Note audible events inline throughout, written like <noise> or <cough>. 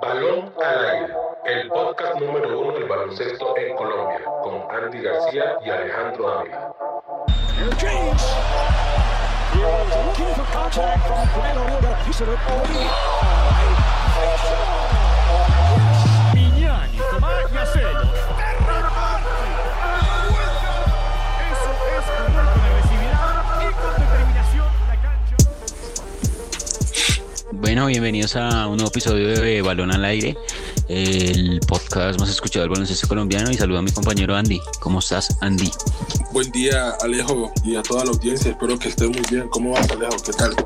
Balón al aire, el podcast número uno del baloncesto en Colombia, con Andy García y Alejandro Ávila. Bueno, bienvenidos a un nuevo episodio de Balón al Aire, el podcast más escuchado del baloncesto colombiano. Y saludo a mi compañero Andy. ¿Cómo estás, Andy? Buen día, Alejo, y a toda la audiencia. Espero que estés muy bien. ¿Cómo vas, Alejo? ¿Qué tal?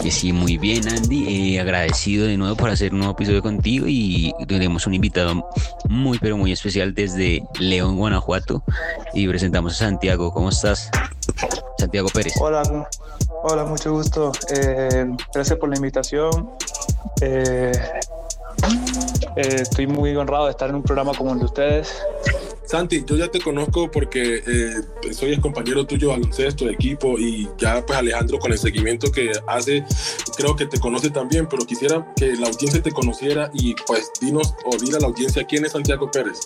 Que sí, muy bien, Andy. Eh, agradecido de nuevo por hacer un nuevo episodio contigo y tenemos un invitado muy, pero muy especial desde León, Guanajuato. Y presentamos a Santiago. ¿Cómo estás? Santiago Pérez. Hola, hola, mucho gusto. Eh, gracias por la invitación. Eh, eh, estoy muy honrado de estar en un programa como el de ustedes. Santi, yo ya te conozco porque eh, soy el compañero tuyo baloncesto, de equipo, y ya pues Alejandro con el seguimiento que hace, creo que te conoce también, pero quisiera que la audiencia te conociera y pues dinos o dile a la audiencia quién es Santiago Pérez.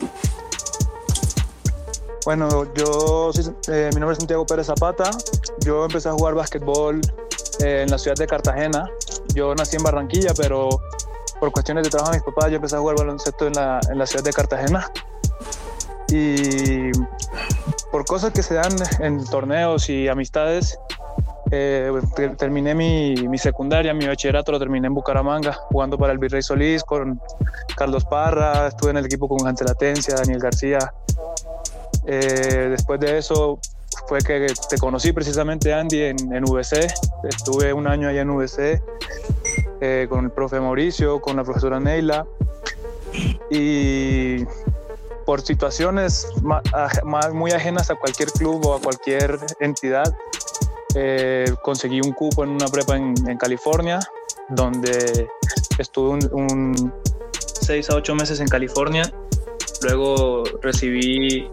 Bueno, yo eh, mi nombre es Santiago Pérez Zapata. Yo empecé a jugar básquetbol eh, en la ciudad de Cartagena. Yo nací en Barranquilla, pero por cuestiones de trabajo de mis papás, yo empecé a jugar baloncesto en la, en la ciudad de Cartagena. Y por cosas que se dan en torneos y amistades, eh, te- terminé mi, mi secundaria, mi bachillerato lo terminé en Bucaramanga, jugando para el Virrey Solís con Carlos Parra, estuve en el equipo con Ante Latencia, Daniel García. Eh, después de eso fue que te conocí precisamente, Andy, en, en VC. Estuve un año allá en VC eh, con el profe Mauricio, con la profesora Neila. Y por situaciones ma- muy ajenas a cualquier club o a cualquier entidad, eh, conseguí un cupo en una prepa en, en California, donde estuve un, un seis a ocho meses en California. Luego recibí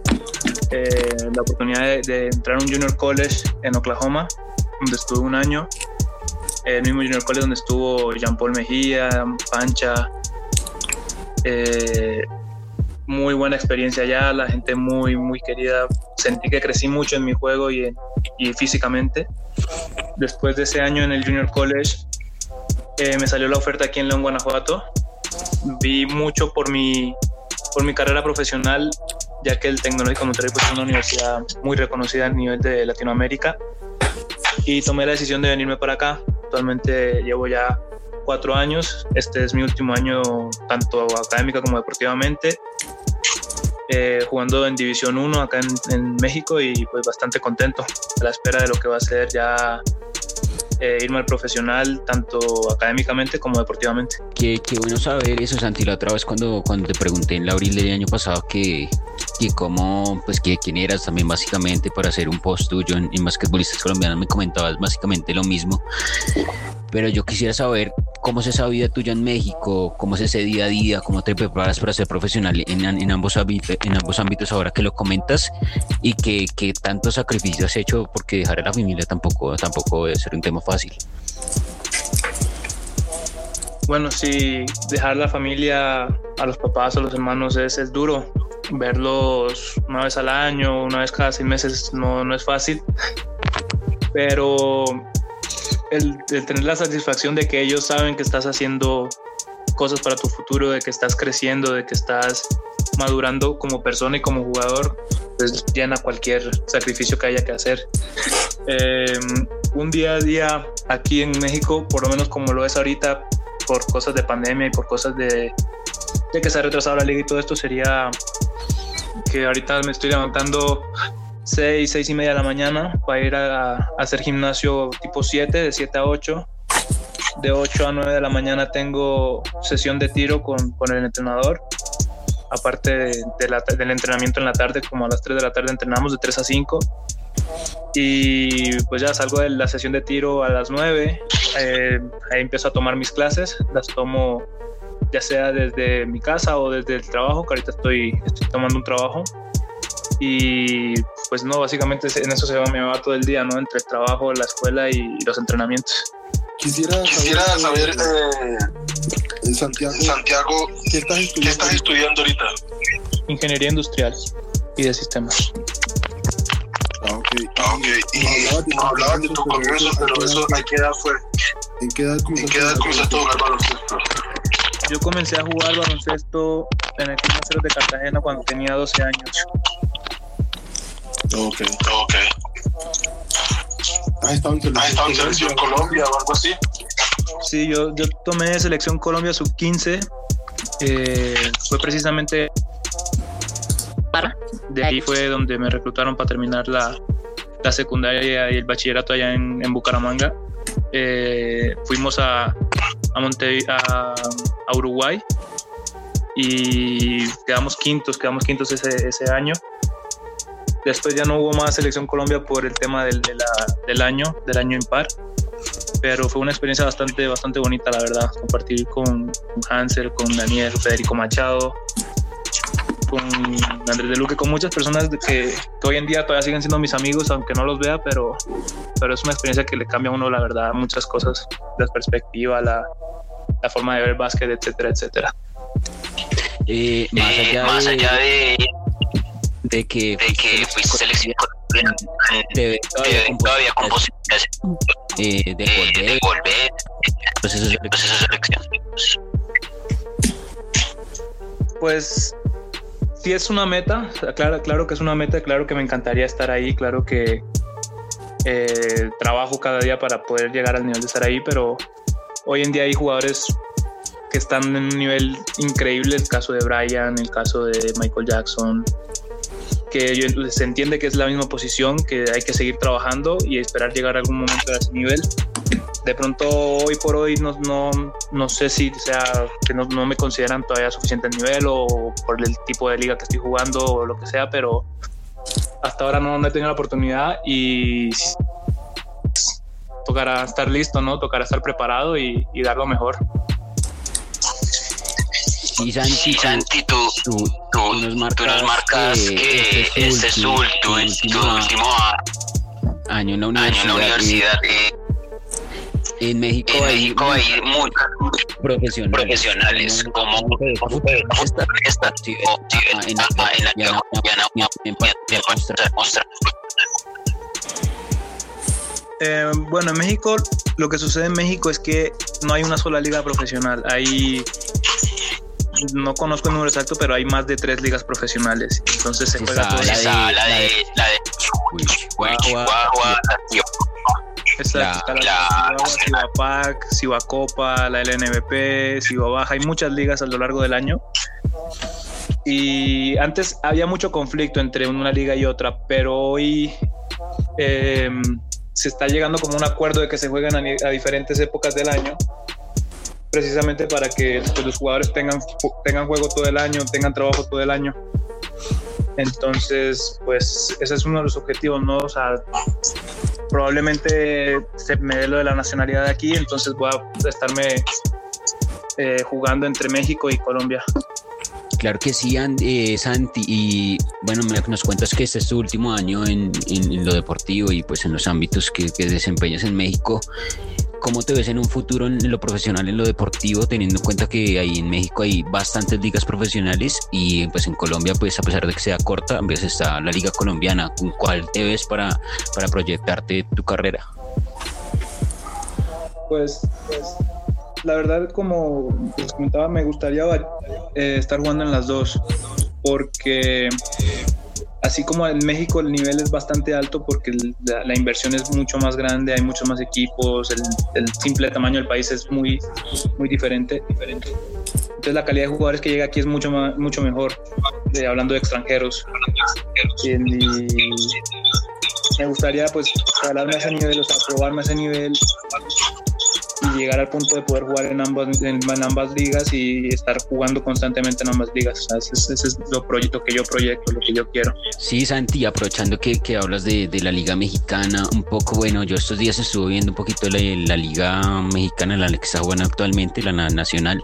eh, la oportunidad de, de entrar a un junior college en Oklahoma, donde estuve un año. El mismo junior college donde estuvo Jean Paul Mejía, Pancha. Eh, muy buena experiencia allá, la gente muy, muy querida. Sentí que crecí mucho en mi juego y, y físicamente. Después de ese año en el Junior College, eh, me salió la oferta aquí en León, Guanajuato. Vi mucho por mi, por mi carrera profesional, ya que el Tecnológico de Monterrey pues, es una universidad muy reconocida a nivel de Latinoamérica. Y tomé la decisión de venirme para acá. Actualmente llevo ya cuatro años. Este es mi último año, tanto académica como deportivamente eh, jugando en División 1 acá en, en México y pues bastante contento a la espera de lo que va a ser ya eh, irme al profesional tanto académicamente como deportivamente. Qué, qué bueno saber eso, Santi. La otra vez cuando, cuando te pregunté en abril del año pasado que, que cómo, pues que quién eras también básicamente para hacer un post tuyo en, en basquetbolistas colombianos, me comentabas básicamente lo mismo. Pero yo quisiera saber cómo es esa vida tuya en México, cómo es ese día a día, cómo te preparas para ser profesional en, en ambos, ámbitos, en ambos ámbitos ahora que lo comentas y que, que tanto sacrificio has hecho porque dejar a la familia tampoco, tampoco debe ser un tema fácil. Bueno, sí, dejar la familia a los papás, a los hermanos es, es duro. Verlos una vez al año, una vez cada seis meses no, no es fácil. Pero el, tener la satisfacción de que ellos saben que estás haciendo cosas para tu futuro, de que estás creciendo, de que estás madurando como persona y como jugador, pues llena cualquier sacrificio que haya que hacer. Eh, un día a día aquí en México, por lo menos como lo es ahorita, por cosas de pandemia y por cosas de, de que se ha retrasado la liga y todo esto, sería que ahorita me estoy levantando 6, 6 y media de la mañana para ir a, a hacer gimnasio tipo 7, de 7 a 8. De 8 a 9 de la mañana tengo sesión de tiro con, con el entrenador. Aparte de, de la, del entrenamiento en la tarde, como a las 3 de la tarde entrenamos de 3 a 5. Y pues ya salgo de la sesión de tiro a las 9. Eh, ahí empiezo a tomar mis clases. Las tomo ya sea desde mi casa o desde el trabajo, que ahorita estoy, estoy tomando un trabajo. Y pues no, básicamente en eso se va, me va todo el día, ¿no? Entre el trabajo, la escuela y los entrenamientos. Quisiera, Quisiera saber, eh, En Santiago, Santiago, ¿qué estás ¿qué estudiando? estás estudiando ahorita? Ingeniería industrial y de sistemas. Ah, ok. Ah, ok. Y Hablabas de no hablabas de tu comienzo, pero eso, ¿a qué edad fue? ¿En qué edad ¿En comenzaste qué edad a comenzaste a baloncesto? Yo comencé a jugar baloncesto en el Club de Cartagena cuando tenía 12 años. Ok. Ok. ¿Has estado en selección? ¿Has estado en selección Colombia o algo así? Sí, yo, yo tomé selección Colombia sub-15. eh, fue precisamente de ahí fue donde me reclutaron para terminar la, la secundaria y el bachillerato allá en, en Bucaramanga. Eh, fuimos a, a, Monte, a, a Uruguay y quedamos quintos, quedamos quintos ese, ese año. Después ya no hubo más selección Colombia por el tema del, del año, del año impar. Pero fue una experiencia bastante, bastante bonita, la verdad. Compartir con, Hansel, con Daniel, Federico Machado, con Andrés de Luque, con muchas personas que, que hoy en día todavía siguen siendo mis amigos, aunque no los vea, pero, pero es una experiencia que le cambia a uno, la verdad, muchas cosas, la perspectiva, la, la forma de ver básquet, etcétera, etcétera. Eh, más Eh, allá, más de, allá de, de que, de que fuiste seleccionado te ves te ven todavía con posibilidades, eh, de de, de volver volver procesos de selección. Pues sí es una meta, claro, claro que es una meta, claro que me encantaría estar ahí, claro que eh, trabajo cada día para poder llegar al nivel de estar ahí, pero hoy en día hay jugadores que están en un nivel increíble, el caso de Brian, el caso de Michael Jackson, que se entiende que es la misma posición, que hay que seguir trabajando y esperar llegar a algún momento a ese nivel. De pronto, hoy por hoy, no, no, no sé si sea que no, no me consideran todavía suficiente nivel o por el tipo de liga que estoy jugando o lo que sea, pero hasta ahora no, no he tenido la oportunidad y tocará estar listo, ¿no? Tocará estar preparado y, y dar lo mejor. Y Santi, tú, tú, tú, tú nos tú marcas, nos marcas que este es tu, último año en la universidad. en la universidad. eh, En México En hay México hay muchos profesionales, profesionales como esta esta ah, ah, mostrar. Eh, bueno, en México, lo que sucede en México es que no hay una sola liga profesional. Hay, no conozco el número exacto, pero hay más de tres ligas profesionales. Entonces se juega todo. la la de la de Chihuahua, la- Exacto, la- está la, la Cibapac, Cibacopa, la LNBP, Cibabaja. Hay muchas ligas a lo largo del año. Y antes había mucho conflicto entre una liga y otra, pero hoy eh, se está llegando como un acuerdo de que se juegan a, diferentes épocas del año, precisamente para que pues, los jugadores tengan, tengan juego todo el año, tengan trabajo todo el año. Entonces, pues ese es uno de los objetivos, ¿no? O sea, probablemente se me dé lo de la nacionalidad de aquí, entonces voy a estarme eh, jugando entre México y Colombia. Claro que sí, And- eh, Santi. Y bueno, me- nos cuentas que este es tu último año en, en- en lo deportivo y pues en los ámbitos que, que desempeñas en México. ¿Cómo te ves en un futuro en lo profesional, en lo deportivo, teniendo en cuenta que ahí en México hay bastantes ligas profesionales y pues en Colombia, pues a pesar de que sea corta, a veces está la liga colombiana. ¿Con cuál te ves para, para proyectarte tu carrera? Pues, la verdad, como les comentaba, me gustaría eh, estar jugando en las dos, porque así como en México el nivel es bastante alto porque la, inversión es mucho más grande, hay muchos más equipos, el, el simple tamaño del país es muy, muy diferente. Entonces la calidad de jugadores que llega aquí es mucho, más, mucho mejor, hablando de extranjeros. Me gustaría pues escalarme a ese nivel, o sea, probarme a ese nivel llegar al punto de poder jugar en ambas, en, en ambas ligas y estar jugando constantemente en ambas ligas. O sea, ese, ese es lo proyecto que yo proyecto, lo que yo quiero. Sí, Santi, aprovechando que, que hablas de, de la Liga Mexicana, un poco, bueno, yo estos días estuve viendo un poquito la, la Liga Mexicana, la que está jugando actualmente, la na- nacional,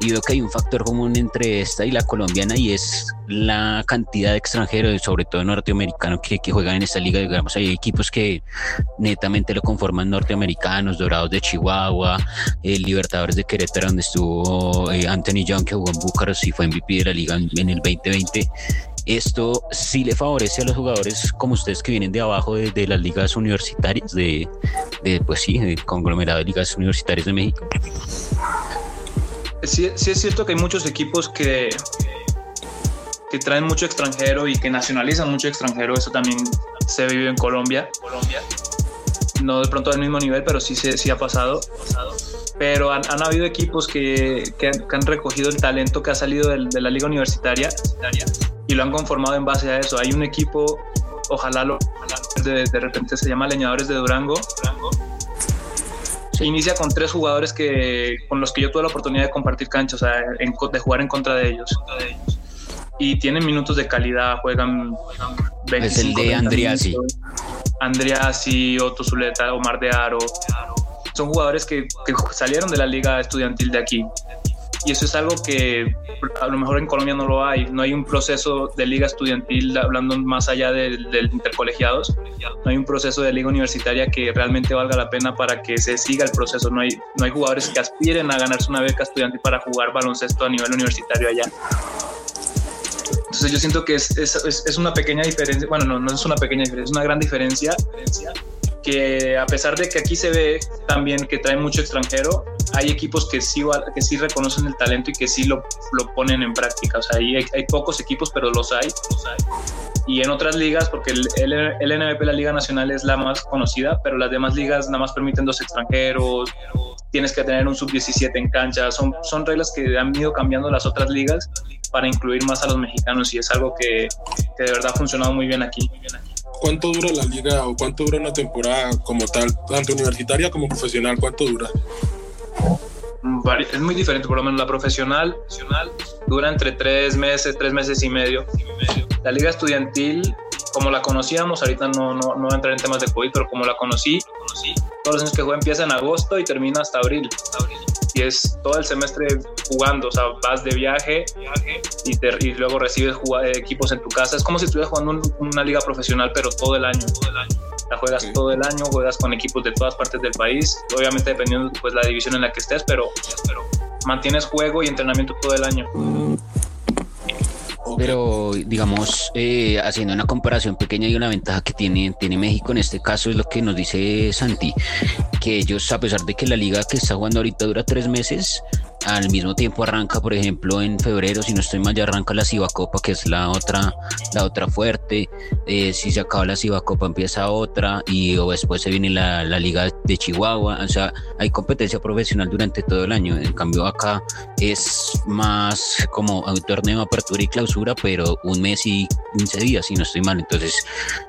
y veo que hay un factor común entre esta y la colombiana y es la cantidad de extranjeros, sobre todo norteamericanos, que, que juegan en esta liga. Digamos, hay equipos que netamente lo conforman norteamericanos, dorados de Chihuahua, Copa eh, Libertadores de Querétaro, donde estuvo eh, Anthony Young, que jugó en Búcaros y fue MVP de la liga en, en el 2020. Esto sí le favorece a los jugadores como ustedes que vienen de abajo de, de las ligas universitarias, de, de, pues sí, de conglomerado de ligas universitarias de México. Sí, sí es cierto que hay muchos equipos que, que traen mucho extranjero y que nacionalizan mucho extranjero. Eso también se vive en Colombia. Colombia. No de pronto al mismo nivel, pero sí, se- sí ha pasado. Pero han, han habido equipos que, que han, que han recogido el talento que ha salido de la liga universitaria y lo han conformado en base a eso. Hay un equipo, ojalá lo de, de repente se llama Leñadores de Durango. Inicia con tres jugadores que, con los que yo tuve la oportunidad de compartir cancha, o sea, en de jugar en contra de ellos. Y tienen minutos de calidad, juegan, juegan Es el de 30 Andriasi. minutos. Andriasi, Otto Zuleta, Omar de Aro. Son jugadores que, salieron de la liga estudiantil de aquí. Y eso es algo que a lo mejor en Colombia no lo hay. No hay un proceso de liga estudiantil, hablando más allá del, del intercolegiados. No hay un proceso de liga universitaria que realmente valga la pena para que se siga el proceso. No hay, no hay jugadores que aspiren a ganarse una beca estudiantil para jugar baloncesto a nivel universitario allá. Entonces yo siento que es, es, es- una pequeña diferencia, bueno, no, no es una pequeña diferencia, es una gran diferencia que a pesar de que aquí se ve también que trae mucho extranjero, hay equipos que sí, que sí reconocen el talento y que sí lo, lo ponen en práctica. O sea, hay, hay pocos equipos, pero los hay. Y en otras ligas, porque el, el, el NBP, la Liga Nacional, es la más conocida, pero las demás ligas nada más permiten dos extranjeros, tienes que tener un sub-17 en cancha. Son, son reglas que han ido cambiando las otras ligas para incluir más a los mexicanos y es algo que, que de verdad ha funcionado muy bien aquí. ¿Cuánto dura la liga o cuánto dura una temporada como tal, tanto universitaria como profesional? ¿Cuánto dura? Vari- Es muy diferente, por lo menos la profesional, profesional dura entre tres meses, tres meses y medio. La liga estudiantil, como la conocíamos, ahorita no, no, no voy a entrar en temas de COVID, pero como la conocí, todos los años que juego empieza en agosto y termina hasta abril. Y es todo el semestre jugando, o sea, vas de viaje y, te- y luego recibes eh, equipos en tu casa. Es como si estuvieras jugando un- una liga profesional, pero todo el año. La juegas todo el año, juegas con equipos de todas partes del país, obviamente dependiendo pues la división en la que estés, pero, pero mantienes juego y entrenamiento todo el año. Pero, digamos, eh, haciendo una comparación pequeña y una ventaja que tiene, tiene México en este caso es lo que nos dice Santi, que ellos, a pesar de que la liga que está jugando ahorita dura tres meses, al mismo tiempo arranca, por ejemplo, en febrero, si no estoy mal, ya arranca la Cibacopa, que es la otra, la otra fuerte. Eh, si se acaba la Cibacopa, empieza otra, y o después se viene la, la Liga de Chihuahua. O sea, hay competencia profesional durante todo el año. En cambio, acá es más como un torneo de apertura y clausura, pero un mes y 15 días, si no estoy mal. Entonces,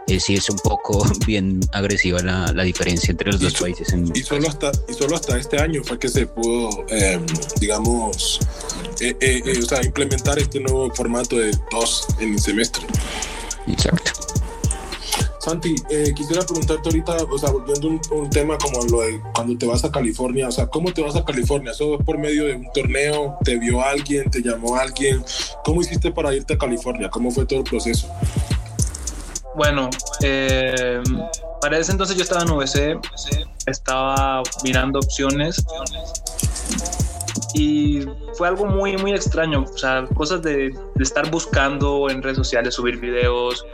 eh, sí es un poco <laughs> bien agresiva la, la diferencia entre los Y dos países. En, Y solo hasta y solo hasta este año fue que se pudo, eh, digamos, eh, eh, eh, o sea, implementar este nuevo formato de dos en el semestre. Exacto. Santi, eh, quisiera preguntarte ahorita, o sea, volviendo un, un tema como lo de cuando te vas a California, o sea, ¿cómo te vas a California? ¿Eso es por medio de un torneo? ¿Te vio alguien? ¿Te llamó alguien? ¿Cómo hiciste para irte a California? ¿Cómo fue todo el proceso? Bueno, eh, para ese entonces yo estaba en UBC, estaba mirando opciones y fue algo muy, muy extraño. O sea, cosas de, estar buscando en redes sociales, subir videos,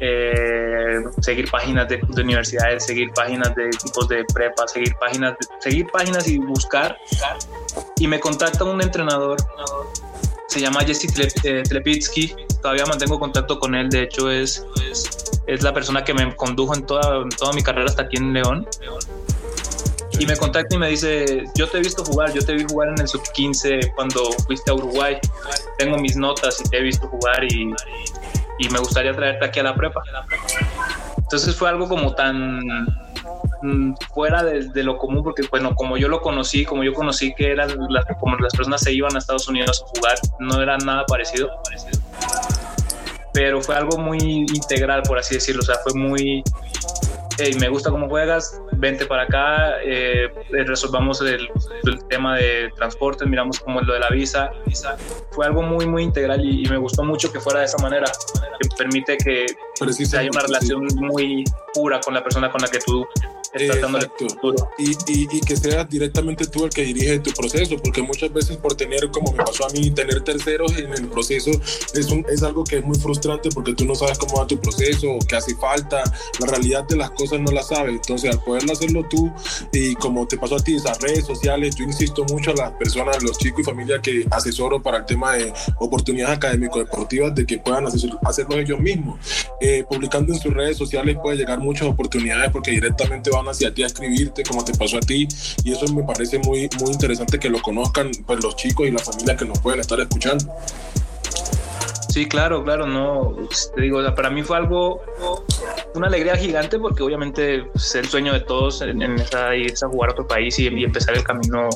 eh, seguir páginas de, de universidades, seguir páginas de equipos de prepa, seguir páginas, seguir páginas y buscar. Y me contacta un entrenador, se llama Jesse eh, Tlepitsky. Todavía mantengo contacto con él. De hecho, es, es la persona que me condujo en toda, en toda mi carrera hasta aquí en León. Y me contacta y me dice, yo te he visto jugar, yo te vi jugar en el sub-15 cuando fuiste a Uruguay. Tengo mis notas y te he visto jugar y, y me gustaría traerte aquí a la prepa. Entonces fue algo como tan mm, fuera de, lo común, porque bueno, como yo lo conocí, como yo conocí que eran las, como las personas se iban a Estados Unidos a jugar, no era nada parecido. Pero fue algo muy integral, por así decirlo. O sea, fue muy, hey, me gusta cómo juegas, vente para acá, eh, resolvamos el, el tema de transporte, miramos como lo de la visa. Fue algo muy, muy integral y, y me gustó mucho que fuera de esa manera, que permite que, que haya una relación muy pura con la persona con la que tú estás dándole Exacto. futuro. y, y, y que seas directamente tú el que dirige tu proceso, porque muchas veces por tener, como me pasó a mí, tener terceros en el proceso es, un, es algo que es muy frustrante porque tú no sabes cómo va tu proceso, o qué hace falta, la realidad de las cosas no la sabes, entonces al poderlo hacerlo tú y como te pasó a ti, esas redes sociales, yo insisto mucho a las personas, los chicos y familias que asesoro para el tema de oportunidades académico-deportivas, de que puedan hacer, hacerlo ellos mismos. Eh, publicando en sus redes sociales puede llegar muchas oportunidades porque directamente van hacia ti a escribirte como te pasó a ti y eso me parece muy, muy interesante que lo conozcan pues, los chicos y las familias que nos pueden estar escuchando. Sí, claro, claro, no, te digo, para mí fue algo, una alegría gigante porque obviamente pues, es el sueño de todos en, esa, irse a jugar a otro país y, empezar el camino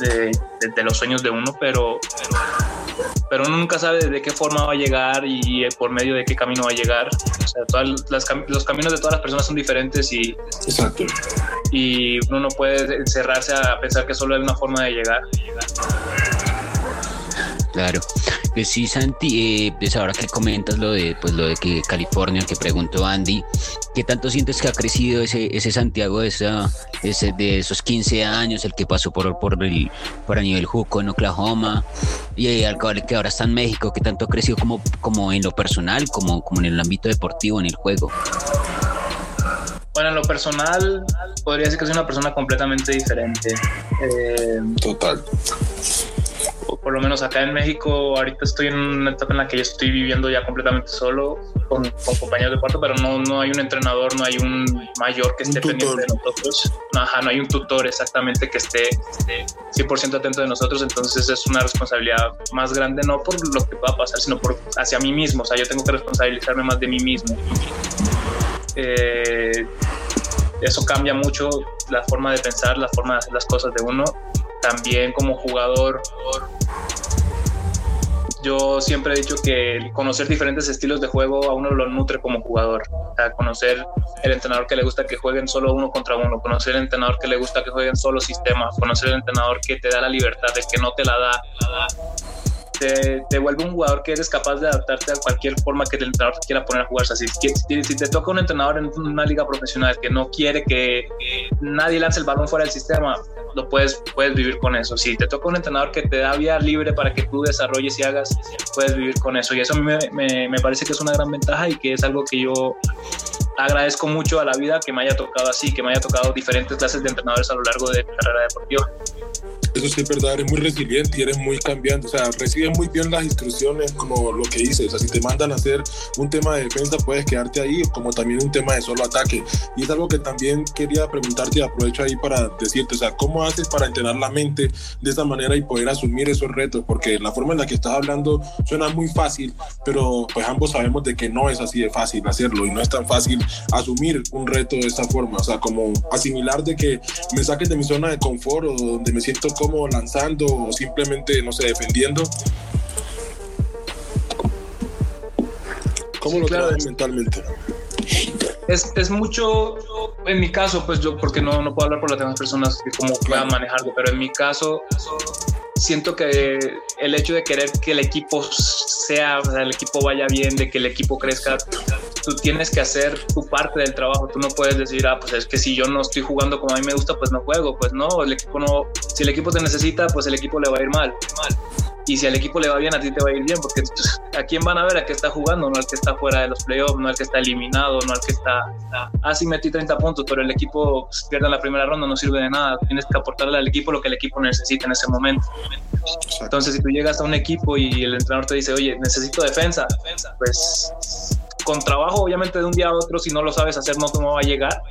de, los sueños de uno, pero uno nunca sabe de qué forma va a llegar y, por medio de qué camino va a llegar. O sea, todas las los caminos de todas las personas son diferentes y, Exacto. y uno no puede encerrarse a pensar que solo hay una forma de llegar. Claro. Pues sí, Santi, eh, pues ahora que comentas lo de, pues lo de que California, que preguntó Andy, ¿qué tanto sientes que ha crecido ese, ese Santiago de, esa, ese, de esos 15 años, el que pasó por, por, el, por a nivel Juco en Oklahoma, y eh, al que ahora está en México, ¿qué tanto ha crecido como, como en lo personal, como, como en el ámbito deportivo, en el juego? Bueno, en lo personal, podría decir que soy una persona completamente diferente. Eh, Total. O por lo menos acá en México, ahorita estoy en una etapa en la que yo estoy viviendo ya completamente solo, con, con compañeros de cuarto, pero no, no hay un entrenador, no hay un mayor que esté pendiente de nosotros. Ajá, no hay un tutor exactamente que esté, esté 100% atento de nosotros, entonces es una responsabilidad más grande, no por lo que pueda pasar, sino por hacia mí mismo. O sea, yo tengo que responsabilizarme más de mí mismo. Eh, eso cambia mucho la forma de pensar, la forma de hacer las cosas de uno. También como jugador, yo siempre he dicho que conocer diferentes estilos de juego a uno lo nutre como jugador. O sea, conocer el entrenador que le gusta que jueguen solo uno contra uno, conocer el entrenador que le gusta que jueguen solo sistemas, conocer el entrenador que te da la libertad de que no te la da. Te, te vuelve un jugador que eres capaz de adaptarte a cualquier forma que el entrenador te quiera poner a jugar. O sea, si, si- te toca un entrenador en una liga profesional que no quiere que nadie lance el balón fuera del sistema, lo puedes, puedes vivir con eso. Si te toca un entrenador que te da vía libre para que tú desarrolles y hagas, puedes vivir con eso. Y eso a mí me, me- me parece que es una gran ventaja y que es algo que yo agradezco mucho a la vida que me haya tocado así, que me haya tocado diferentes clases de entrenadores a lo largo de mi carrera deportiva. Eso sí es verdad, eres muy resiliente y eres muy cambiante. O sea, recibes muy bien las instrucciones como lo que dices. O sea, si te mandan a hacer un tema de defensa, puedes quedarte ahí, como también un tema de solo ataque. Y es algo que también quería preguntarte y aprovecho ahí para decirte, o sea, ¿cómo haces para entrenar la mente de esa manera y poder asumir esos retos? Porque la forma en la que estás hablando suena muy fácil, pero pues ambos sabemos de que no es así de fácil hacerlo y no es tan fácil asumir un reto de esa forma. O sea, como asimilar de que me saquen de mi zona de confort o donde me siento cómodo lanzando o simplemente, no sé, defendiendo. ¿Cómo Sí, lo claro, mentalmente? Es, es mucho, en mi caso, pues yo, porque no, no puedo hablar por las demás personas que cómo puedan manejarlo, pero en mi caso, siento que el hecho de querer que el equipo sea, o sea, el equipo vaya bien, de que el equipo crezca, tú tienes que hacer tu parte del trabajo. Tú no puedes decir, ah, pues es que si yo no estoy jugando como a mí me gusta, pues no juego. Pues no, el equipo no, si el equipo te necesita, pues el equipo le va a ir mal. Y si al equipo le va bien, a ti te va a ir bien, porque pues, a quién van a ver, a que está jugando, no al que está fuera de los playoffs, no al que está eliminado, no al que está, ah, sí metí 30 puntos, pero el equipo pues, pierde en la primera ronda, no sirve de nada. Tienes que aportarle al equipo lo que el equipo necesita en ese momento. Entonces, si tú llegas a un equipo y el entrenador te dice, oye, necesito defensa, pues con trabajo, obviamente, de un día a otro, si no lo sabes hacer, no, no va a llegar.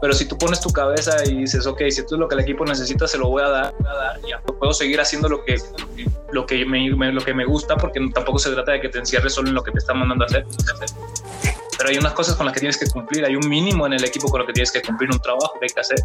Pero si tú pones tu cabeza y dices, ok, si esto es lo que el equipo necesita, se lo voy a dar, puedo seguir haciendo lo que, lo que, me, me- lo que me gusta, porque tampoco se trata de que te encierres solo en lo que te están mandando a hacer. Pero hay unas cosas con las que tienes que cumplir, hay un mínimo en el equipo con lo que tienes que cumplir, un trabajo que hay que hacer.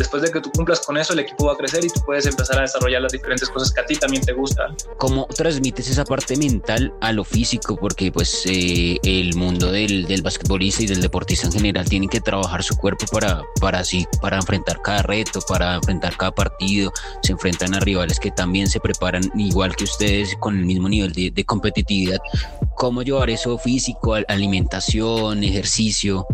Después de que tú cumplas con eso, el equipo va a crecer y tú puedes empezar a desarrollar las diferentes cosas que a ti también te gustan. ¿Cómo transmites esa parte mental a lo físico? Porque pues eh, el mundo del, del basquetbolista y del deportista en general tiene que trabajar su cuerpo para, para así, para enfrentar cada reto, para enfrentar cada partido. Se enfrentan a rivales que también se preparan igual que ustedes con el mismo nivel de, de competitividad. cómo llevar eso físico, al- alimentación, ejercicio.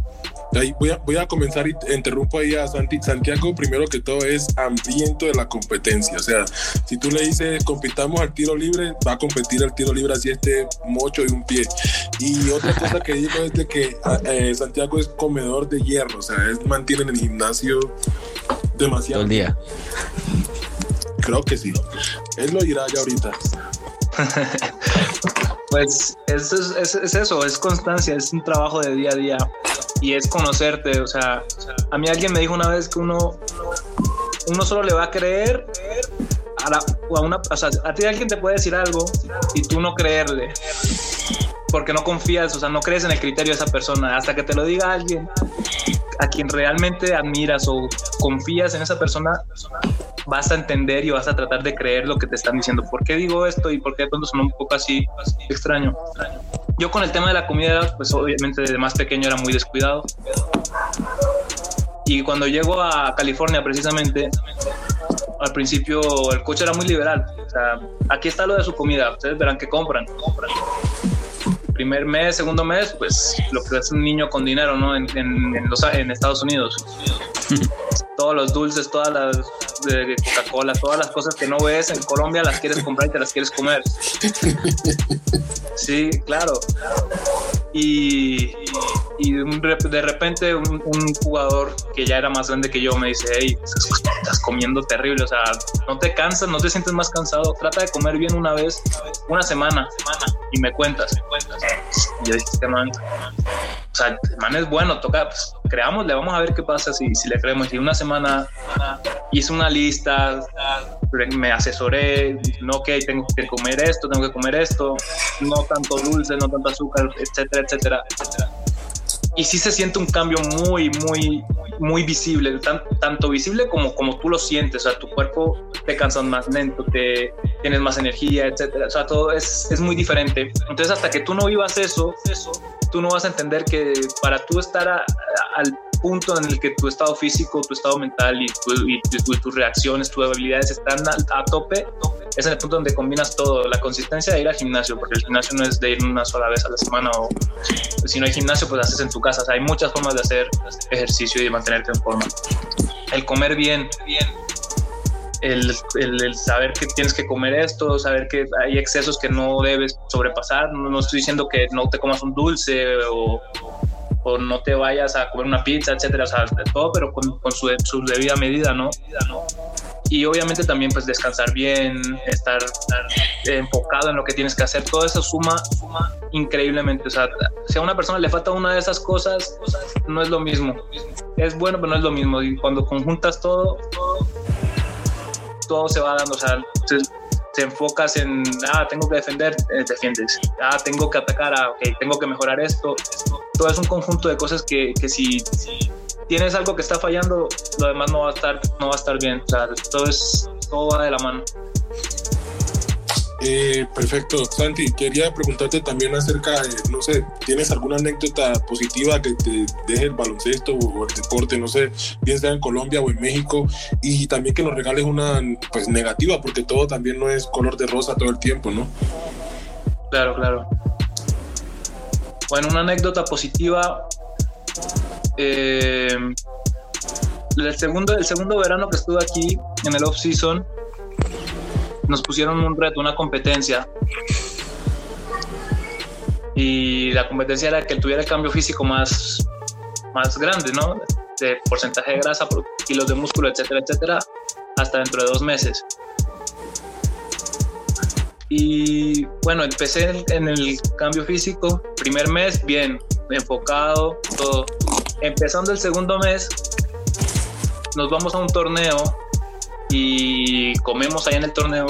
Ahí voy, a, voy a comenzar y interrumpo ahí a Santi. Santiago, primero que todo, es hambriento de la competencia. O sea, si tú le dices compitamos al tiro libre, va a competir al tiro libre así este mocho de un pie. Y otra cosa que digo es de que eh, Santiago es comedor de hierro. O sea, él mantiene en el gimnasio Todo demasiado. el día. Creo que sí. Él lo dirá ya ahorita. <laughs> Pues eso es, es- es eso, es constancia, es un trabajo de día a día y es conocerte. O sea, a mí alguien me dijo una vez que uno, uno solo le va a creer a, la- a una, o a ti alguien te puede decir algo y tú no creerle porque no confías, o sea, no crees en el criterio de esa persona hasta que te lo diga alguien a quien realmente admiras o confías en esa persona, vas a entender y vas a tratar de creer lo que te están diciendo. ¿Por qué digo esto y por qué de pronto suena un poco así extraño? Yo con el tema de la comida, pues obviamente desde más pequeño era muy descuidado. Y cuando llego a California precisamente, al principio el coche era muy liberal. O sea, aquí está lo de su comida, ustedes verán que compran. compran. Primer mes, segundo mes, pues lo que es un niño con dinero, ¿no? En, en- en los- en Estados Unidos. <laughs> Todos los dulces, todas las de Coca-Cola, todas las cosas que no ves en Colombia las quieres comprar y te las quieres comer. Sí, claro. Y, y de repente un, jugador que ya era más grande que yo me dice, hey, estás, comiendo terrible, o sea, no te cansas, no te sientes más cansado, trata de comer bien una vez, una semana, y me cuentas. Y yo dije, este man, o sea, el man es bueno, toca, pues, creámosle, vamos a ver qué pasa si, si le creemos. Y una semana hice una lista, me asesoré, no, ok, tengo que comer esto, tengo que comer esto, no tanto dulce, no tanto azúcar, etcétera, etcétera, etcétera. Y sí se siente un cambio muy, muy, muy visible, tan- tanto visible como, como tú lo sientes, o sea, tu cuerpo te cansas más lento, te tienes más energía, etcétera, o sea, todo es, es muy diferente. Entonces, hasta que tú no vivas eso, eso, tú no vas a entender que para tú estar al punto en el que tu estado físico, tu estado mental y, tu- y y tus reacciones, tus habilidades están a, a tope, es en el punto donde combinas todo, la consistencia de ir al gimnasio, porque el gimnasio no es de ir una sola vez a la semana o si no hay gimnasio, pues haces en tu casa. O sea, hay muchas formas de hacer ejercicio y de mantenerte en forma. El comer bien, el, el- el saber que tienes que comer esto, saber que hay excesos que no debes sobrepasar. No, no estoy diciendo que no te comas un dulce o, o no te vayas a comer una pizza, etcétera. O sea, todo, pero con, con su, su debida medida, ¿no? Y obviamente también pues descansar bien, estar, enfocado en lo que tienes que hacer, todo eso suma, suma increíblemente. O sea, si a una persona le falta una de esas cosas, no es lo mismo. Es bueno, pero no es lo mismo. Y cuando conjuntas todo, todo, todo se va dando. O sea, se, te enfocas en, ah, tengo que defender, eh, defiendes. Ah, tengo que atacar, ah, ok, tengo que mejorar esto. Todo es un conjunto de cosas que, que si, si tienes algo que está fallando, lo demás no va a estar, no va a estar bien. O sea, todo es, todo va de la mano. Eh, perfecto. Santi, quería preguntarte también acerca de, no sé, ¿tienes alguna anécdota positiva que te deje el baloncesto o el deporte, no sé, bien sea en Colombia o en México? Y también que nos regales una, pues, negativa, porque todo también no es color de rosa todo el tiempo, ¿no? Claro, claro. Bueno, una anécdota positiva. eh, el, segundo, el segundo verano que estuve aquí en el off-season, nos pusieron un reto, una competencia. Y la competencia era que tuviera el cambio físico más, más grande, ¿no? De porcentaje de grasa, por kilos de músculo, etcétera, etcétera, hasta dentro de dos meses. Y bueno, empecé en el cambio físico, primer mes, bien, enfocado, todo. Empezando el segundo mes, nos vamos a un torneo y comemos ahí en el torneo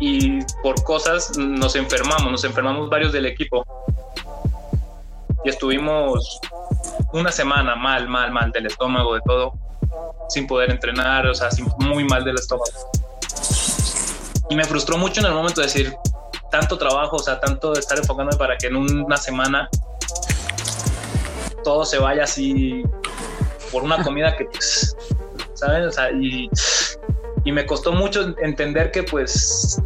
y por cosas nos enfermamos, nos enfermamos varios del equipo y estuvimos una semana mal, mal, mal del estómago, de todo, sin poder entrenar, o sea, muy mal del estómago. Y me frustró mucho en el momento de decir tanto trabajo, o sea, tanto de estar enfocándome para que en una semana todo se vaya así por una comida que, pues, ¿saben? O sea, y, y me costó mucho entender que, pues,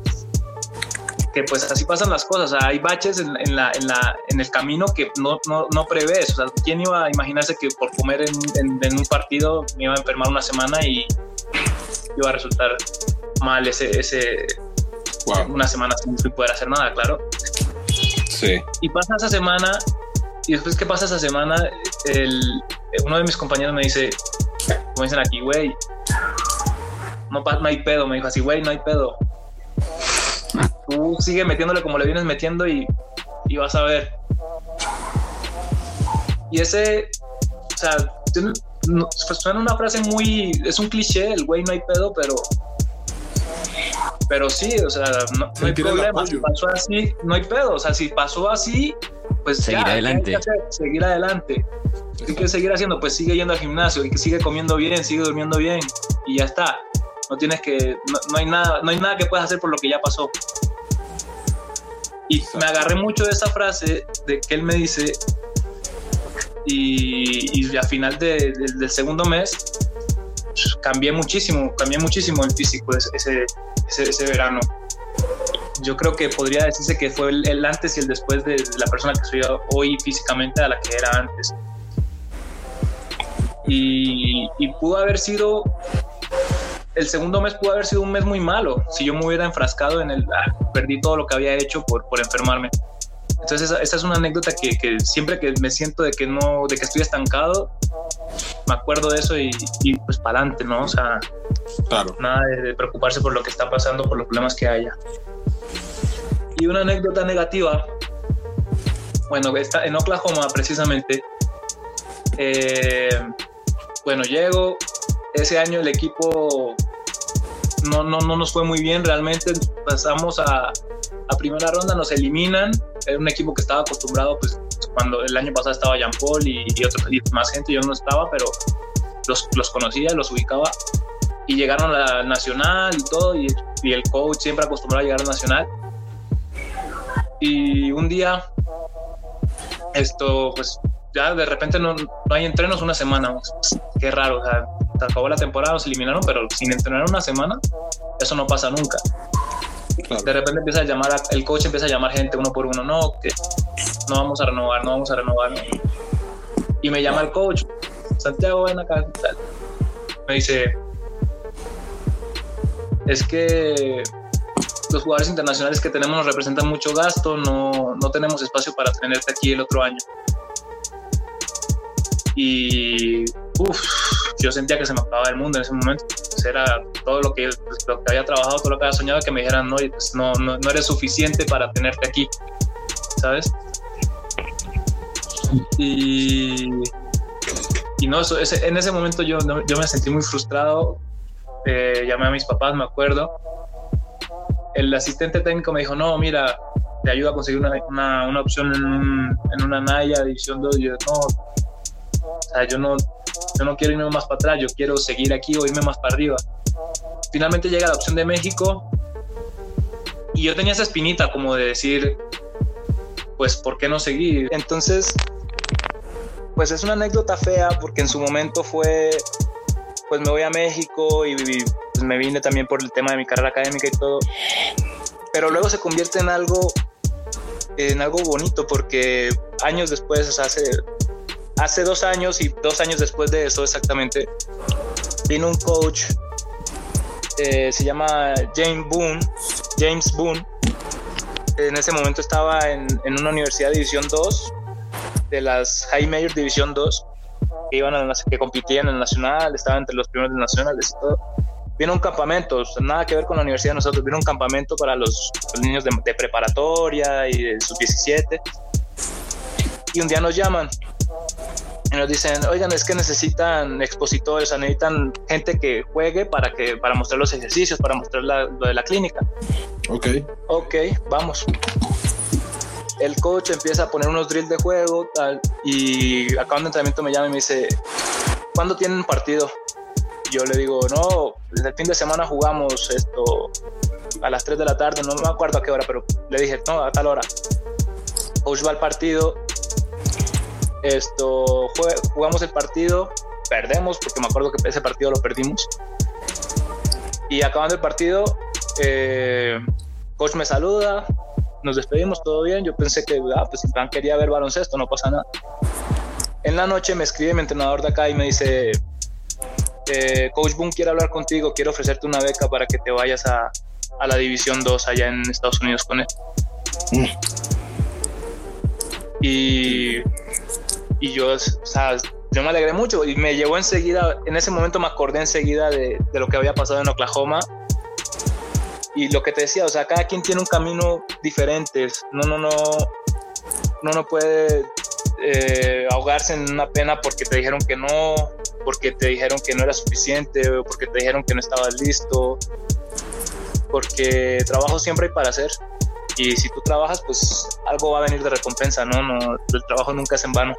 que pues así pasan las cosas. O sea, hay baches en, en la, en, la, en el camino que no, no, no prevés. O sea, ¿quién iba a imaginarse que por comer en, en, en un partido me iba a enfermar una semana y iba a resultar mal ese, ese Wow. una semana sin poder hacer nada, claro. Sí. Y pasa esa semana, y después que pasa esa semana, el, uno de mis compañeros me dice, como dicen aquí, güey, no, no hay pedo, me dijo así, güey, no hay pedo. Tú sigue metiéndole como le vienes metiendo y, y vas a ver. Y ese, o sea, no- no- suena una frase muy, es un cliché, el güey no hay pedo, pero pero sí, o sea, no, no hay problema. Si pasó así, no hay pedo. O sea, si pasó así, pues Seguir ya, ¿qué hay adelante. que hacer? Seguir adelante. ¿Qué quieres seguir haciendo? Pues sigue yendo al gimnasio y que sigue comiendo bien, sigue durmiendo bien y ya está. No tienes que, no, no hay nada, no hay nada que puedas hacer por lo que ya pasó. Y me agarré mucho de esa frase de que él me dice y, y al final de- de- del segundo mes cambié muchísimo, cambié muchísimo el físico ese, ese, ese, verano. Yo creo que podría decirse que fue el, el antes y el después de, de la persona que soy hoy físicamente a la que era antes. Y, y pudo haber sido, el segundo mes pudo haber sido un mes muy malo si yo me hubiera enfrascado en el, ah, perdí todo lo que había hecho por, por enfermarme. Entonces esa, esa es una anécdota que, que siempre que me siento de que no, de que estoy estancado, me acuerdo de eso y, y pues para adelante, ¿no? O sea, Claro. nada de, de preocuparse por lo que está pasando, por los problemas que haya. Y una anécdota negativa, bueno, está en Oklahoma precisamente. eh, bueno, llego, ese año el equipo no, no, no nos fue muy bien realmente, pasamos a, a primera ronda, nos eliminan, era un equipo que estaba acostumbrado, pues cuando el año pasado estaba Jean Paul y, y, otro, más gente, yo no estaba, pero los, los conocía, los ubicaba. Y llegaron a la nacional y todo y, y, el coach siempre acostumbrado a llegar a nacional. Y un día esto pues ya de repente no, no hay entrenos una semana qué raro o sea se acabó la temporada nos eliminaron pero sin entrenar una semana eso no pasa nunca claro. de repente empieza a llamar a, el coach empieza a llamar gente uno por uno no que no vamos a renovar no vamos a renovar y me llama el coach Santiago ven acá me dice es que los jugadores internacionales que tenemos nos representan mucho gasto, no, no tenemos espacio para tenerte aquí el otro año. Y uf, yo sentía que se me acababa el mundo en ese momento. Pues era todo lo que, pues, lo que había trabajado, todo lo que había soñado, que me dijeran, no, pues no, no, no eres suficiente para tenerte aquí, ¿sabes? Y, y no, eso, ese, en ese momento yo, yo me sentí muy frustrado. Eh, llamé a mis papás, me acuerdo. El asistente técnico me dijo, no, mira, te ayuda a conseguir una, una, opción en, un, en, una Naya División 2. Y yo, no, sea, yo no, yo no quiero irme más para atrás, yo quiero seguir aquí o irme más para arriba. Finalmente llega la opción de México y yo tenía esa espinita como de decir, pues, ¿por qué no seguir? Entonces, pues es una anécdota fea porque en su momento fue, pues me voy a México y pues me vine también por el tema de mi carrera académica y todo, pero luego se convierte en algo, en algo bonito porque años después, o sea, hace, hace dos años y dos años después de eso exactamente, vino un coach, eh, se llama James Boone, James Boone, en ese momento estaba en, en una universidad de División 2, de las High Major División 2, que, iban a, que compitían en el Nacional, estaban entre los primeros nacionales y todo. Vino un campamento, nada que ver con la universidad de nosotros, vino un campamento para los, los niños de, de, preparatoria y de sub-17. Y un día nos llaman y nos dicen, oigan, es que necesitan expositores, o sea, necesitan gente que juegue para, que, para mostrar los ejercicios, para mostrar la, lo de la clínica. Ok. Ok, vamos el coach empieza a poner unos drills de juego tal, y acabando de entrenamiento me llama y me dice, ¿cuándo tienen partido? Yo le digo, no, desde el fin de semana jugamos esto a las 3 de la tarde, no me acuerdo a qué hora, pero le dije, no, a tal hora. Coach va al partido, esto, jugamos el partido, perdemos, porque me acuerdo que ese partido lo perdimos. Y acabando el partido, eh, coach me saluda, nos despedimos, todo bien. Yo pensé que, ah, pues Iván quería ver baloncesto, no pasa nada. En la noche me escribe mi entrenador de acá y me dice, eh, Coach Boone quiere hablar contigo, quiere ofrecerte una beca para que te vayas a, a la División 2 allá en Estados Unidos con él. Mm. Y, y yo, o sea, yo me alegré mucho y me llevó enseguida, en ese momento me acordé enseguida de, de lo que había pasado en Oklahoma. Y lo que te decía, o sea, cada quien tiene un camino diferente. No, no, no, no, no puede eh, ahogarse en una pena porque te dijeron que no, porque te dijeron que no era suficiente, porque te dijeron que no estabas listo, porque trabajo siempre hay para hacer. Y si tú trabajas, pues algo va a venir de recompensa, ¿no? no el trabajo nunca es en vano.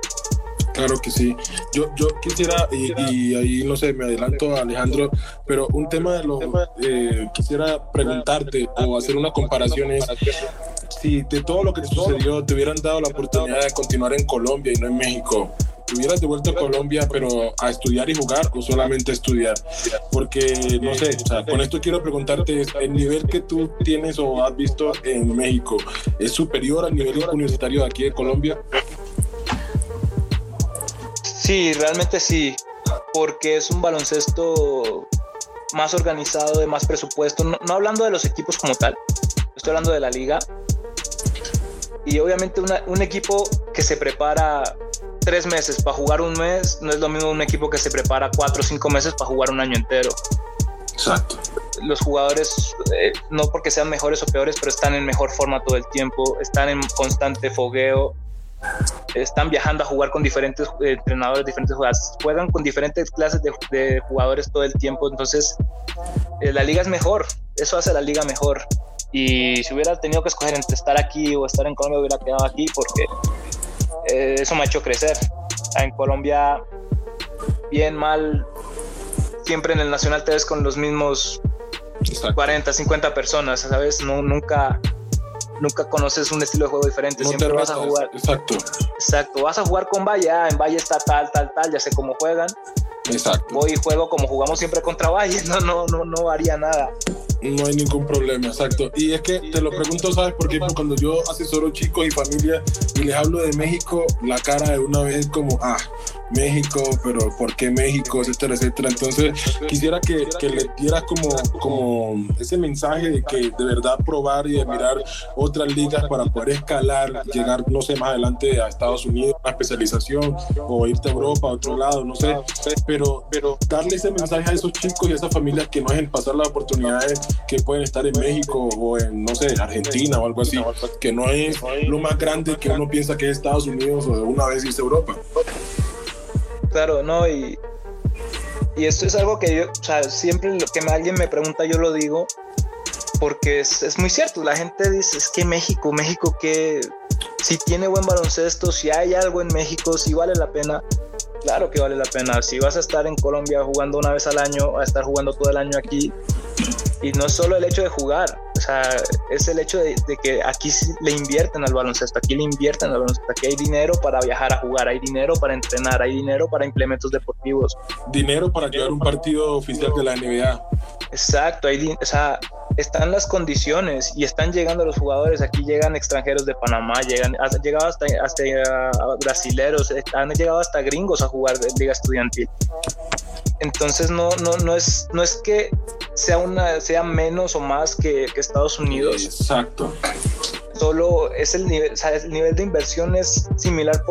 Claro que sí. Yo, yo quisiera, y, y ahí no sé, me adelanto Alejandro, pero un tema de lo eh, quisiera preguntarte o hacer una comparación es si de todo lo que te sucedió te hubieran dado la oportunidad de continuar en Colombia y no en México, ¿te hubieras devuelto a Colombia pero a estudiar y jugar o solamente estudiar? Porque, no sé, con esto quiero preguntarte, ¿es ¿el nivel que tú tienes o has visto en México es superior al nivel universitario de aquí de Colombia? Sí, realmente sí, porque es un baloncesto más organizado, de más presupuesto, no, hablando de los equipos como tal, estoy hablando de la liga. Y obviamente un equipo que se prepara tres meses para jugar un mes, no es lo mismo un equipo que se prepara cuatro o cinco meses para jugar un año entero. Exacto. Los jugadores, eh, no porque sean mejores o peores, pero están en mejor forma todo el tiempo, están en constante fogueo, están viajando a jugar con diferentes eh, entrenadores, diferentes jugadores, juegan con diferentes clases de, de jugadores todo el tiempo, entonces eh, la liga es mejor, eso hace la liga mejor. Y si hubiera tenido que escoger entre estar aquí o estar en Colombia, hubiera quedado aquí porque eh, eso me ha hecho crecer. En Colombia, bien, mal, siempre en el Nacional te ves con los mismos Exacto. 40, 50 personas, ¿sabes? No, nunca, nunca conoces un estilo de juego diferente, No siempre vas a jugar. Exacto. Exacto, vas a jugar con Valle, ah, en Valle está tal, tal, tal, ya sé cómo juegan. Exacto. Voy y juego como jugamos siempre contra Valle, no, no, no, no varía nada. No hay ningún problema, exacto. Y es que te lo pregunto, ¿sabes por qué? Porque cuando yo asesoro chicos y familia y les hablo de México, la cara de una vez es como, ah, México, pero ¿por qué México? Etcétera, etcétera. Entonces, quisiera que, que le dieras como, como ese mensaje de que de verdad probar y de mirar otras ligas para poder escalar, llegar, no sé, más adelante a Estados Unidos, una especialización, o irte a Europa, a otro lado, no sé. Pero, pero darle ese mensaje a esos chicos y a esas familias que no dejen pasar las oportunidades que pueden estar en México o en, no sé, Argentina o algo así, que no es lo más grande que uno piensa que es Estados Unidos o de una vez irse a Europa. Claro, ¿no? Y, y esto es algo que yo, o sea, siempre lo que alguien me pregunta, yo lo digo, porque es, es muy cierto. La gente dice, es que México, México, que si tiene buen baloncesto, si hay algo en México, si vale la pena. Claro que vale la pena. Si vas a estar en Colombia jugando una vez al año, a estar jugando todo el año aquí, y no solo el hecho de jugar, o sea, es el hecho de, de que aquí le invierten al baloncesto, aquí le invierten al baloncesto, aquí hay dinero para viajar a jugar, hay dinero para entrenar, hay dinero para implementos deportivos. Dinero para llevar un partido oficial de la NBA. Exacto, hay, o sea, están las condiciones y están llegando los jugadores. Aquí llegan extranjeros de Panamá, llegan, han llegado hasta, hasta uh, brasileros, eh, han llegado hasta gringos a jugar en Liga Estudiantil. Entonces no, no, no, es, no es que sea, una, sea menos o más que, que Estados Unidos, Exacto. solo es el nivel, o sea, el nivel de inversión es similar.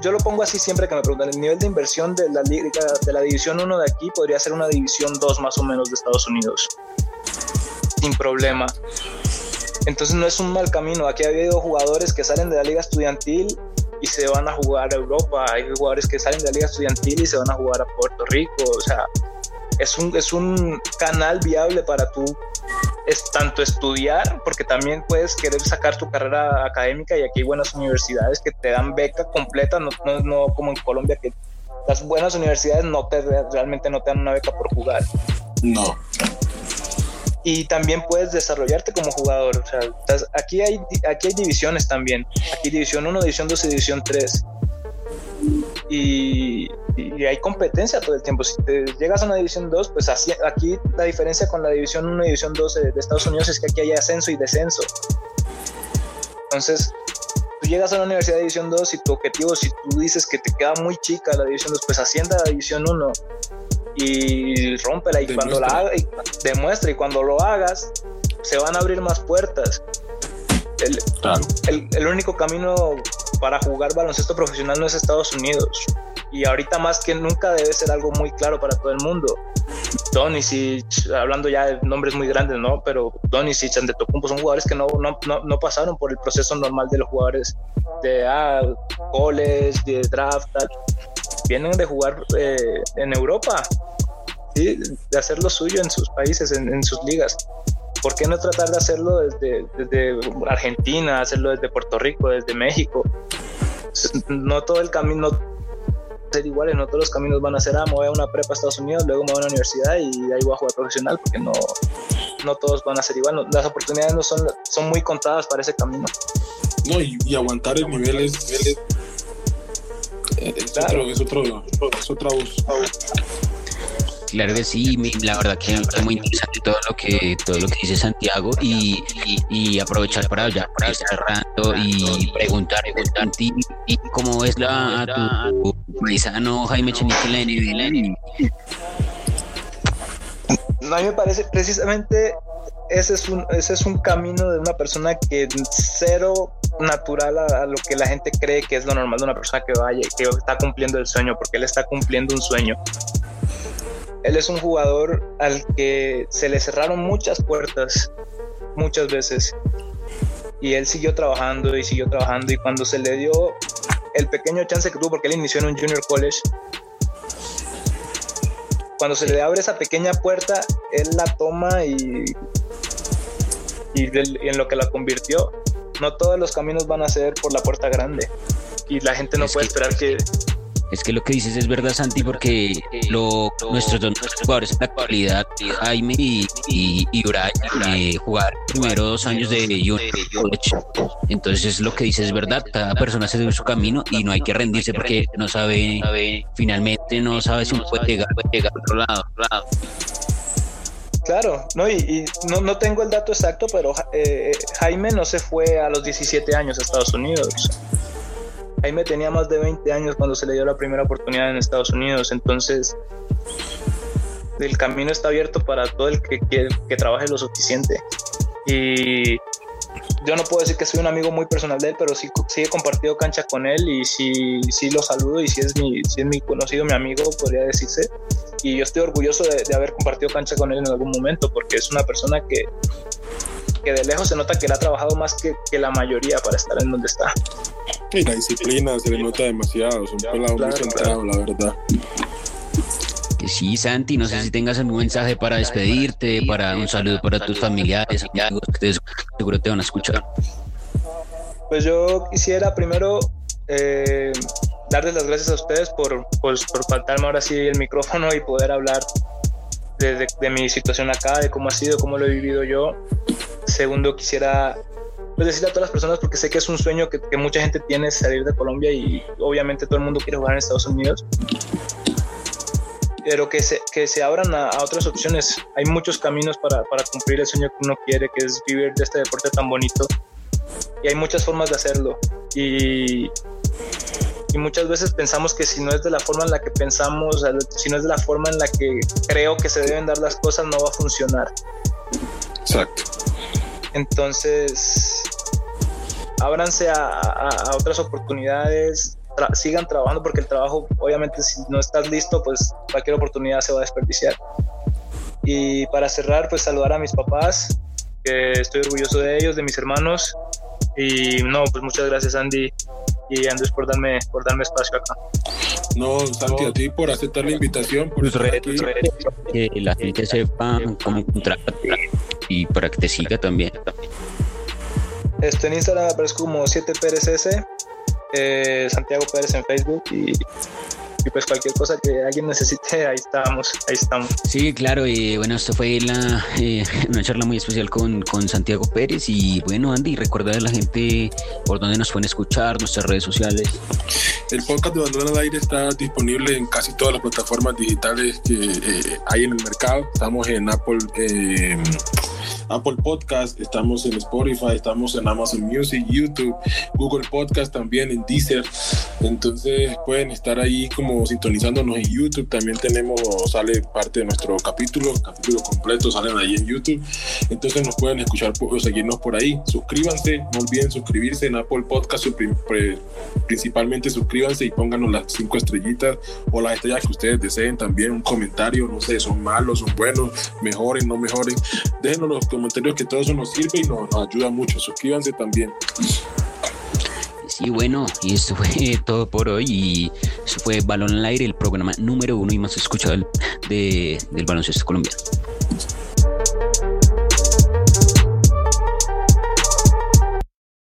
Yo lo pongo así siempre que me preguntan, el nivel de inversión de la liga, de la división 1 de aquí podría ser una división 2 más o menos de Estados Unidos. Sin problema. Entonces no es un mal camino. Aquí ha habido jugadores que salen de la liga estudiantil y se van a jugar a Europa. Hay jugadores que salen de la liga estudiantil y se van a jugar a Puerto Rico. O sea, es un, es un canal viable para tú es tanto estudiar, porque también puedes querer sacar tu carrera académica y aquí hay buenas universidades que te dan beca completa, no, no, no como en Colombia que las buenas universidades no te realmente no te dan una beca por jugar. No. Y también puedes desarrollarte como jugador. O sea, aquí, hay, aquí hay divisiones también. Aquí división 1, división 2 y división 3. Y, hay competencia todo el tiempo. Si te llegas a una división 2, pues aquí la diferencia con la división 1 y división 2 de, de Estados Unidos es que aquí hay ascenso y descenso. Entonces, tú llegas a la Universidad de División 2 y tu objetivo, si tú dices que te queda muy chica la División 2, pues ascienda a la División 1 y rómpela y cuando la haga, y demuestra y cuando lo hagas, se van a abrir más puertas. El, Claro. el, el único camino para jugar baloncesto profesional no es Estados Unidos. Y ahorita más que nunca debe ser algo muy claro para todo el mundo. Donisic, hablando ya de nombres muy grandes, ¿no? Pero Donisic, Antetokounmpo son jugadores que no, no, no, no pasaron por el proceso normal de los jugadores de ah, college, de draft, tal. Vienen de jugar eh, en Europa, ¿sí? de hacer lo suyo en sus países, en, en sus ligas. ¿Por qué no tratar de hacerlo desde, desde Argentina, hacerlo desde Puerto Rico, desde México? No todo el camino va a ser iguales, no todos los caminos van a ser, ah, me voy a una prepa a Estados Unidos, luego me voy a una universidad y ahí voy a jugar profesional, porque no, no todos van a ser igual. Las oportunidades no son, son muy contadas para ese camino. No, y, y aguantar el nivel es, es, es Claro. es otro, es otra voz. Claro que sí, la verdad que es muy interesante todo lo que todo lo que dice Santiago y, y, y aprovechar para ya para cerrando y preguntar, preguntar ti cómo es la a tu, Jaime Chenique en la NBA. No, a mí me parece precisamente ese es un, ese es un camino de una persona que cero natural a, a lo que la gente cree que es lo normal de una persona que vaya, que está cumpliendo el sueño, porque él está cumpliendo un sueño. Él es un jugador al que se le cerraron muchas puertas, muchas veces. Y él siguió trabajando y siguió trabajando. Y cuando se le dio el pequeño chance que tuvo, porque él inició en un junior college, cuando se le abre esa pequeña puerta, él la toma y, y, del- y en lo que la convirtió. No todos los caminos van a ser por la puerta grande. Y la gente no Es puede que- esperar que... Es que lo que dices es verdad, Santi, porque lo, nuestros dos jugadores en la actualidad, Jaime y, y, Brian, eh, jugaron primero dos años de junior. Entonces lo que dices es verdad, cada persona se debe su camino y no hay que rendirse porque no sabe, finalmente no sabe si uno puede llegar, puede llegar a otro lado. Claro, no, y, y no, no tengo el dato exacto, pero eh, Jaime no se fue a los 17 años a Estados Unidos. Jaime tenía más de 20 años cuando se le dio la primera oportunidad en Estados Unidos, entonces el camino está abierto para todo el que, que, que trabaje lo suficiente. Y yo no puedo decir que soy un amigo muy personal de él, pero sí, sí he compartido cancha con él y sí, sí lo saludo y si es, mi, si es mi conocido, mi amigo, podría decirse y yo estoy orgulloso de, de haber compartido cancha con él en algún momento porque es una persona que, que de lejos se nota que él ha trabajado más que, que la mayoría para estar en donde está. Y la disciplina se le nota demasiado. Es un pelado Claro, muy centrado, la verdad. Que sí, Santi, no sé si tengas algún mensaje para despedirte, para un saludo para tus familiares, amigos, que seguro te van a escuchar. Pues yo quisiera primero eh, darles las gracias a ustedes por, por, por faltarme ahora sí el micrófono y poder hablar de, de- de mi situación acá, de cómo ha sido, cómo lo he vivido yo. Segundo, quisiera pues, decirle a todas las personas, porque sé que es un sueño que, que mucha gente tiene salir de Colombia y obviamente todo el mundo quiere jugar en Estados Unidos. Pero que se, que se abran a, a otras opciones. Hay muchos caminos para, para cumplir el sueño que uno quiere, que es vivir de este deporte tan bonito y hay muchas formas de hacerlo. Y, y muchas veces pensamos que si no es de la forma en la que pensamos, si no es de la forma en la que creo que se deben dar las cosas, no va a funcionar. Exacto. Entonces, ábranse a, a- a otras oportunidades, tra- sigan trabajando porque el trabajo, obviamente, si no estás listo, pues cualquier oportunidad se va a desperdiciar. Y para cerrar, pues saludar a mis papás, que estoy orgulloso de ellos, de mis hermanos. Y no, pues muchas gracias Andy y Andrés por darme, por darme espacio acá. No, Santi, a ti por aceptar la invitación. Por redes, redes, que la gente sepa cómo encontrarte y para que te siga también. Estoy en Instagram, aparezco como 7PRSS, eh, Santiago Pérez en Facebook y, y pues cualquier cosa que alguien necesite, ahí estamos, ahí estamos. Sí, claro, y bueno, esto fue la, eh, una charla muy especial con, con Santiago Pérez y bueno, Andy, recuerda a la gente por dónde nos pueden escuchar, nuestras redes sociales. El podcast de Bandera al Aire está disponible en casi todas las plataformas digitales que eh, hay en el mercado. Estamos en Apple, eh, Apple Podcast, estamos en Spotify, estamos en Amazon Music, YouTube, Google Podcast también, en Deezer. Entonces pueden estar ahí como sintonizándonos en YouTube. También tenemos, sale parte de nuestro capítulo, capítulo completo, salen ahí en YouTube. Entonces nos pueden escuchar o seguirnos por ahí. Suscríbanse, no olviden suscribirse en Apple Podcast, principalmente suscríbanse y pónganos las cinco estrellitas o las estrellas que ustedes deseen también, un comentario, no sé, son malos, son buenos, mejoren, no mejoren. Déjenos los comentarios que todo eso nos sirve y nos, ayuda mucho. Suscríbanse también. Sí, bueno, y esto fue <laughs> todo por hoy. Y eso fue Balón al Aire, el programa número uno y más escuchado de, del baloncesto colombiano.